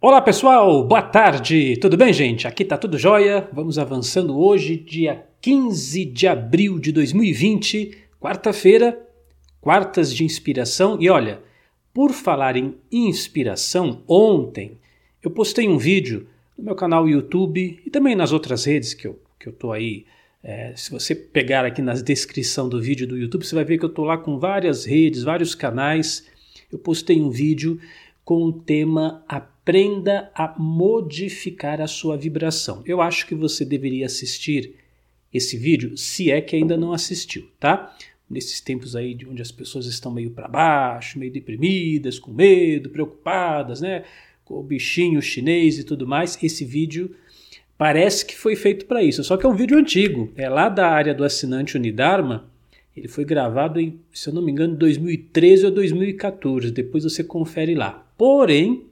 Olá pessoal, boa tarde, tudo bem gente? Aqui tá tudo jóia. Vamos avançando hoje, dia 15 de abril de 2020, quarta-feira, quartas de inspiração. E olha, por falar em inspiração, ontem eu postei um vídeo no meu canal YouTube e também nas outras redes que eu, que eu tô aí. É, se você pegar aqui na descrição do vídeo do YouTube, você vai ver que eu tô lá com várias redes, vários canais. Eu postei um vídeo com o tema Aprenda a modificar a sua vibração. Eu acho que você deveria assistir esse vídeo, se é que ainda não assistiu, tá? Nesses tempos aí de onde as pessoas estão meio para baixo, meio deprimidas, com medo, preocupadas, né? Com o bichinho chinês e tudo mais, esse vídeo parece que foi feito para isso. Só que é um vídeo antigo, é lá da área do assinante Unidarma ele foi gravado em, se eu não me engano, 2013 ou 2014. Depois você confere lá. Porém,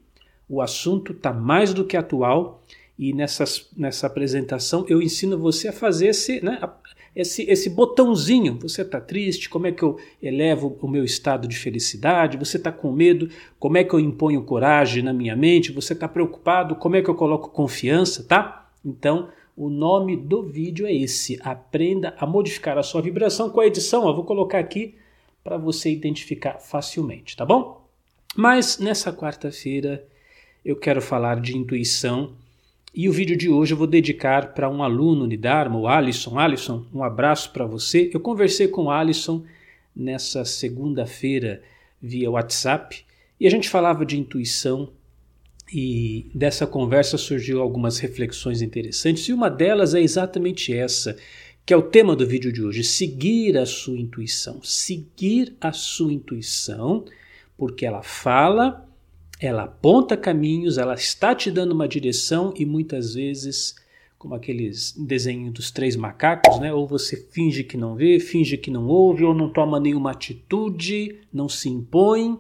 o assunto está mais do que atual e nessas, nessa apresentação eu ensino você a fazer esse, né, esse, esse botãozinho. Você está triste? Como é que eu elevo o meu estado de felicidade? Você está com medo? Como é que eu imponho coragem na minha mente? Você está preocupado? Como é que eu coloco confiança? Tá? Então, o nome do vídeo é esse. Aprenda a modificar a sua vibração com a edição. Eu vou colocar aqui para você identificar facilmente, tá bom? Mas nessa quarta-feira eu quero falar de intuição e o vídeo de hoje eu vou dedicar para um aluno Unidarma, o Alisson. Alisson, um abraço para você. Eu conversei com o Alisson nessa segunda-feira via WhatsApp e a gente falava de intuição e dessa conversa surgiu algumas reflexões interessantes, e uma delas é exatamente essa, que é o tema do vídeo de hoje: seguir a sua intuição. Seguir a sua intuição, porque ela fala, ela aponta caminhos, ela está te dando uma direção e muitas vezes, como aqueles desenhos dos três macacos, né? Ou você finge que não vê, finge que não ouve, ou não toma nenhuma atitude, não se impõe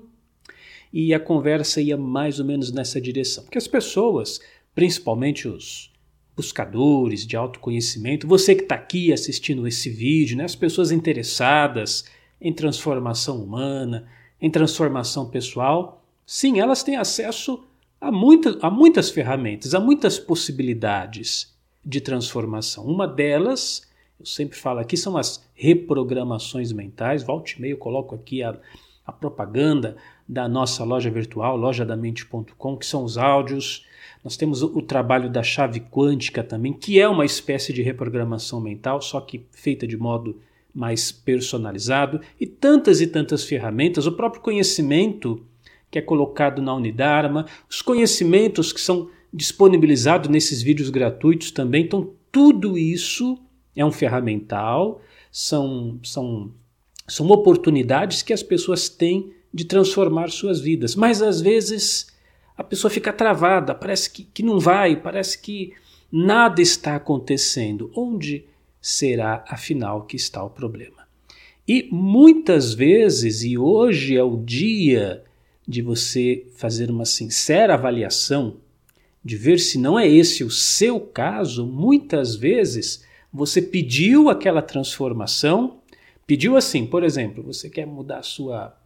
e a conversa ia mais ou menos nessa direção. Porque as pessoas, principalmente os buscadores de autoconhecimento, você que está aqui assistindo esse vídeo, né, as pessoas interessadas em transformação humana, em transformação pessoal, sim, elas têm acesso a, muita, a muitas ferramentas, a muitas possibilidades de transformação. Uma delas, eu sempre falo aqui, são as reprogramações mentais. Volte e meio coloco aqui a, a propaganda da nossa loja virtual, lojadamente.com, que são os áudios. Nós temos o, trabalho da chave quântica também, que é uma espécie de reprogramação mental, só que feita de modo mais personalizado, e tantas e tantas ferramentas, o próprio conhecimento que é colocado na Unidarma, os conhecimentos que são disponibilizados nesses vídeos gratuitos também. Então, tudo isso é um ferramental, são, são, são oportunidades que as pessoas têm de transformar suas vidas. Mas às vezes a pessoa fica travada, parece que, que não vai, parece que nada está acontecendo. Onde será afinal que está o problema? E muitas vezes, e hoje é o dia de você fazer uma sincera avaliação, de ver se não é esse o seu caso, muitas vezes você pediu aquela transformação, pediu assim, por exemplo, você quer mudar a sua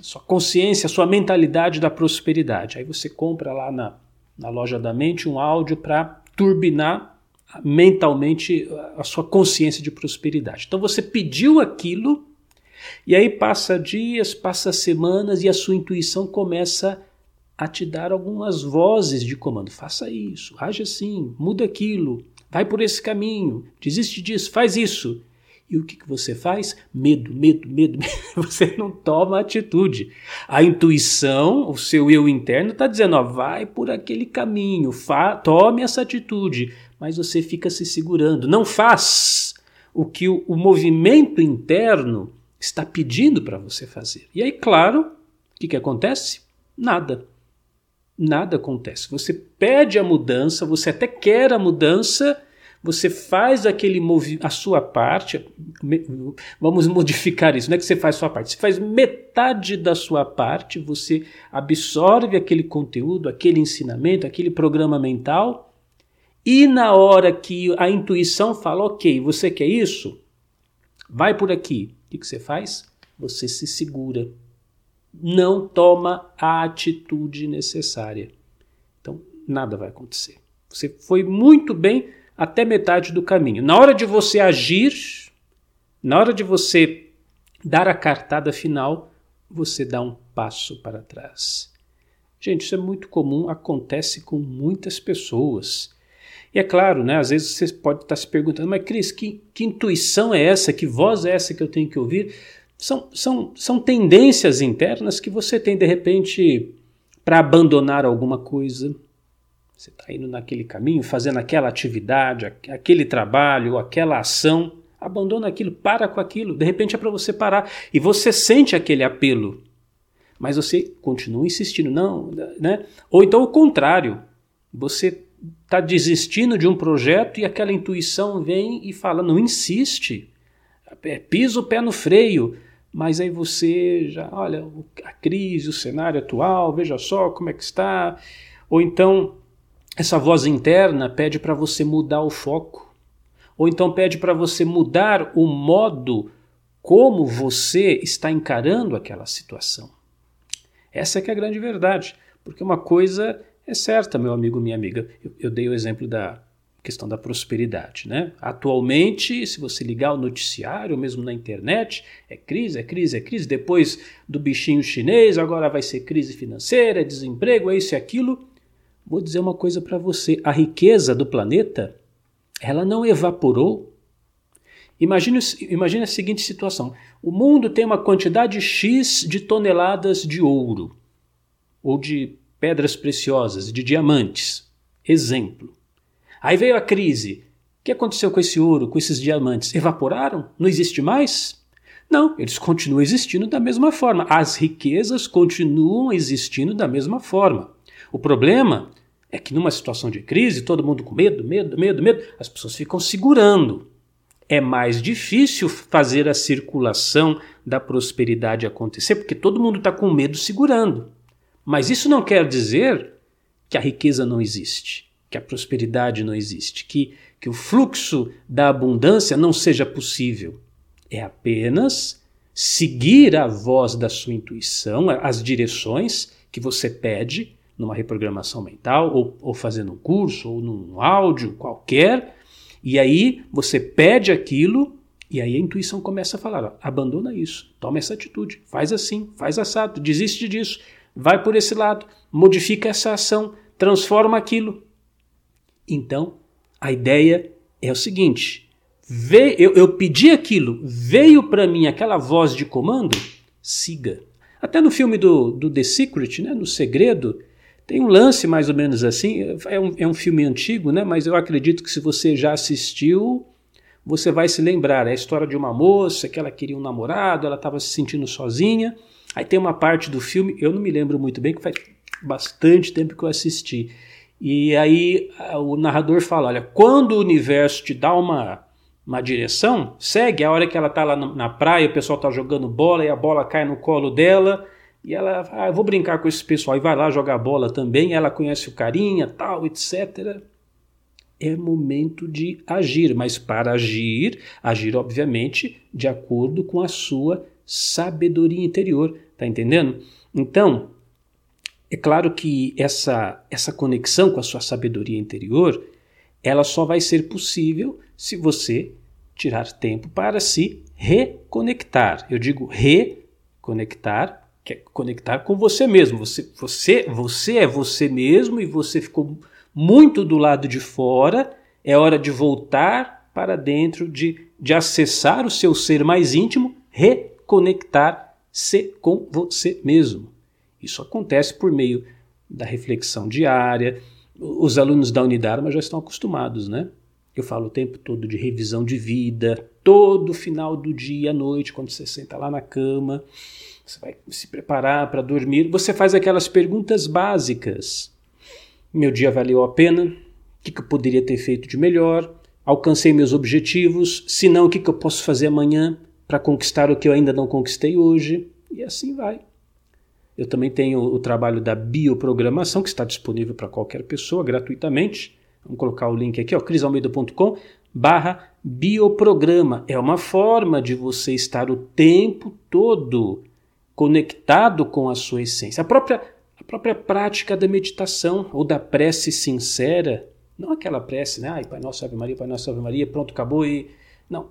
sua consciência, sua mentalidade da prosperidade. Aí você compra lá na, na loja da mente um áudio para turbinar mentalmente a sua consciência de prosperidade. Então você pediu aquilo e aí passa dias, passa semanas e a sua intuição começa a te dar algumas vozes de comando. Faça isso, age assim, muda aquilo, vai por esse caminho, desiste disso, faz isso. E o que, que você faz? Medo, medo, medo, medo. Você não toma atitude. A intuição, o seu eu interno, está dizendo: ó, vai por aquele caminho, tome essa atitude. Mas você fica se segurando. Não faz o que o, o movimento interno está pedindo para você fazer. E aí, claro, o que, que acontece? Nada. Nada acontece. Você pede a mudança, você até quer a mudança você faz aquele a sua parte, vamos modificar isso, não é que você faz a sua parte, você faz metade da sua parte, você absorve aquele conteúdo, aquele ensinamento, aquele programa mental, e na hora que a intuição fala, ok, você quer isso? Vai por aqui. O que, que você faz? Você se segura. Não toma a atitude necessária. Então, nada vai acontecer. Você foi muito bem até metade do caminho. Na hora de você agir, na hora de você dar a cartada final, você dá um passo para trás. Gente, isso é muito comum, acontece com muitas pessoas. E é claro, né, às vezes você pode estar se perguntando, mas Cris, que, que intuição é essa? Que voz é essa que eu tenho que ouvir? São, são, são tendências internas que você tem de repente para abandonar alguma coisa. Você está indo naquele caminho, fazendo aquela atividade, aquele trabalho, aquela ação. Abandona aquilo, para com aquilo. De repente é para você parar. E você sente aquele apelo. Mas você continua insistindo, não, né? Ou então o contrário. Você está desistindo de um projeto e aquela intuição vem e fala: não insiste, é, pisa o pé no freio. Mas aí você já, olha, a crise, o cenário atual, veja só como é que está. Ou então essa voz interna pede para você mudar o foco. Ou então pede para você mudar o modo como você está encarando aquela situação. Essa é que é a grande verdade. Porque uma coisa é certa, meu amigo, minha amiga. Eu, eu dei o exemplo da questão da prosperidade. Né? Atualmente, se você ligar o noticiário, mesmo na internet, é crise, é crise, é crise. Depois do bichinho chinês, agora vai ser crise financeira, desemprego, é isso e aquilo. Vou dizer uma coisa para você: a riqueza do planeta ela não evaporou. Imagine, imagine a seguinte situação: o mundo tem uma quantidade X de toneladas de ouro ou de pedras preciosas, de diamantes. Exemplo. Aí veio a crise. O que aconteceu com esse ouro, com esses diamantes? Evaporaram? Não existe mais? Não, eles continuam existindo da mesma forma. As riquezas continuam existindo da mesma forma. O problema é que numa situação de crise, todo mundo com medo, medo, medo, medo, as pessoas ficam segurando. É mais difícil fazer a circulação da prosperidade acontecer, porque todo mundo está com medo segurando. Mas isso não quer dizer que a riqueza não existe, que a prosperidade não existe, que, que o fluxo da abundância não seja possível. É apenas seguir a voz da sua intuição, as direções que você pede numa reprogramação mental, ou, ou fazendo um curso, ou num áudio qualquer, e aí você pede aquilo, e aí a intuição começa a falar: ó, abandona isso, toma essa atitude, faz assim, faz assado, desiste disso, vai por esse lado, modifica essa ação, transforma aquilo. Então, a ideia é o seguinte: veio, eu, eu pedi aquilo, veio para mim aquela voz de comando, siga. Até no filme do, do The Secret, né, no Segredo, tem um lance mais ou menos assim. É um, é um filme antigo, né, mas eu acredito que se você já assistiu, você vai se lembrar. É a história de uma moça que ela queria um namorado, ela estava se sentindo sozinha. Aí tem uma parte do filme, eu não me lembro muito bem, que faz bastante tempo que eu assisti. E aí o narrador fala: olha, quando o universo te dá uma, uma direção, segue. A hora que ela está lá na praia, o pessoal está jogando bola e a bola cai no colo dela. E ela, ah, vou brincar com esse pessoal. E vai lá jogar bola também. Ela conhece o carinha, tal, etc. É momento de agir, mas para agir, agir obviamente de acordo com a sua sabedoria interior, tá entendendo? Então, é claro que essa, essa conexão com a sua sabedoria interior, ela só vai ser possível se você tirar tempo para se reconectar. Eu digo reconectar, que é conectar com você mesmo. Você, você, você é você mesmo e você ficou muito do lado de fora. É hora de voltar para dentro, de, de acessar o seu ser mais íntimo, reconectar conectar-se com você mesmo. Isso acontece por meio da reflexão diária. Os alunos da Unidarma já estão acostumados, né? Eu falo o tempo todo de revisão de vida, todo final do dia à noite, quando você senta lá na cama, você vai se preparar para dormir, você faz aquelas perguntas básicas. Meu dia valeu a pena? O que, eu poderia ter feito de melhor? Alcancei meus objetivos? Se não, o que eu posso fazer amanhã? Para conquistar o que eu ainda não conquistei hoje, e assim vai. Eu também tenho o trabalho da bioprogramação, que está disponível para qualquer pessoa gratuitamente. Vamos colocar o link aqui, crisalmeida.com barra bioprograma. É uma forma de você estar o tempo todo conectado com a sua essência. A própria, a própria prática da meditação ou da prece sincera, não aquela prece, né? Ai, Pai Nosso, Ave Maria, Pai Nosso, Ave Maria, pronto, acabou e não,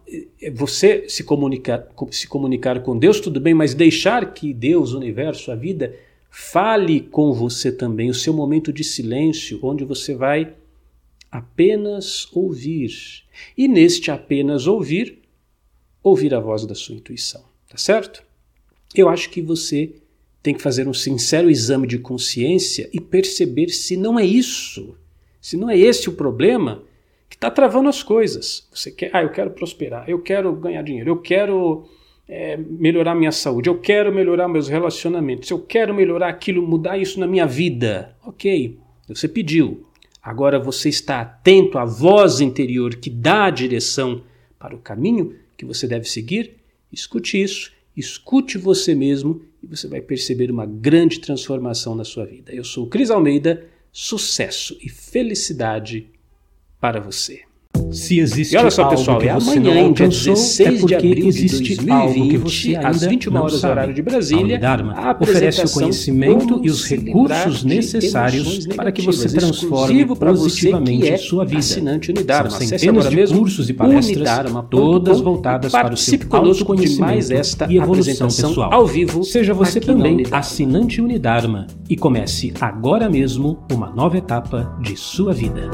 você se comunicar, se comunicar com Deus, tudo bem, mas deixar que Deus, o universo, a vida, fale com você também, o seu momento de silêncio, onde você vai apenas ouvir. E neste apenas ouvir, ouvir a voz da sua intuição, tá certo? Eu acho que você tem que fazer um sincero exame de consciência e perceber se não é isso, se não é esse o problema está travando as coisas. Você quer, ah, eu quero prosperar, eu quero ganhar dinheiro, eu quero é, melhorar minha saúde, eu quero melhorar meus relacionamentos, eu quero melhorar aquilo, mudar isso na minha vida. Ok, você pediu. Agora você está atento à voz interior que dá a direção para o caminho que você deve seguir? Escute isso, escute você mesmo e você vai perceber uma grande transformação na sua vida. Eu sou Cris Almeida, sucesso e felicidade para você. Se existe e olha só, pessoal, é amanhã, dia 16 é de abril de 2020, às 21 horas horário de Brasília, a oferece o conhecimento e os recursos necessários para que você transforme positivamente é sua vida. Assinante Unidarma. São centenas de cursos e palestras, Unidarma, todas voltadas para o seu autoconhecimento esta e evolução pessoal. Ao vivo, Seja você também assinante Unidarma e comece agora mesmo uma nova etapa de sua vida.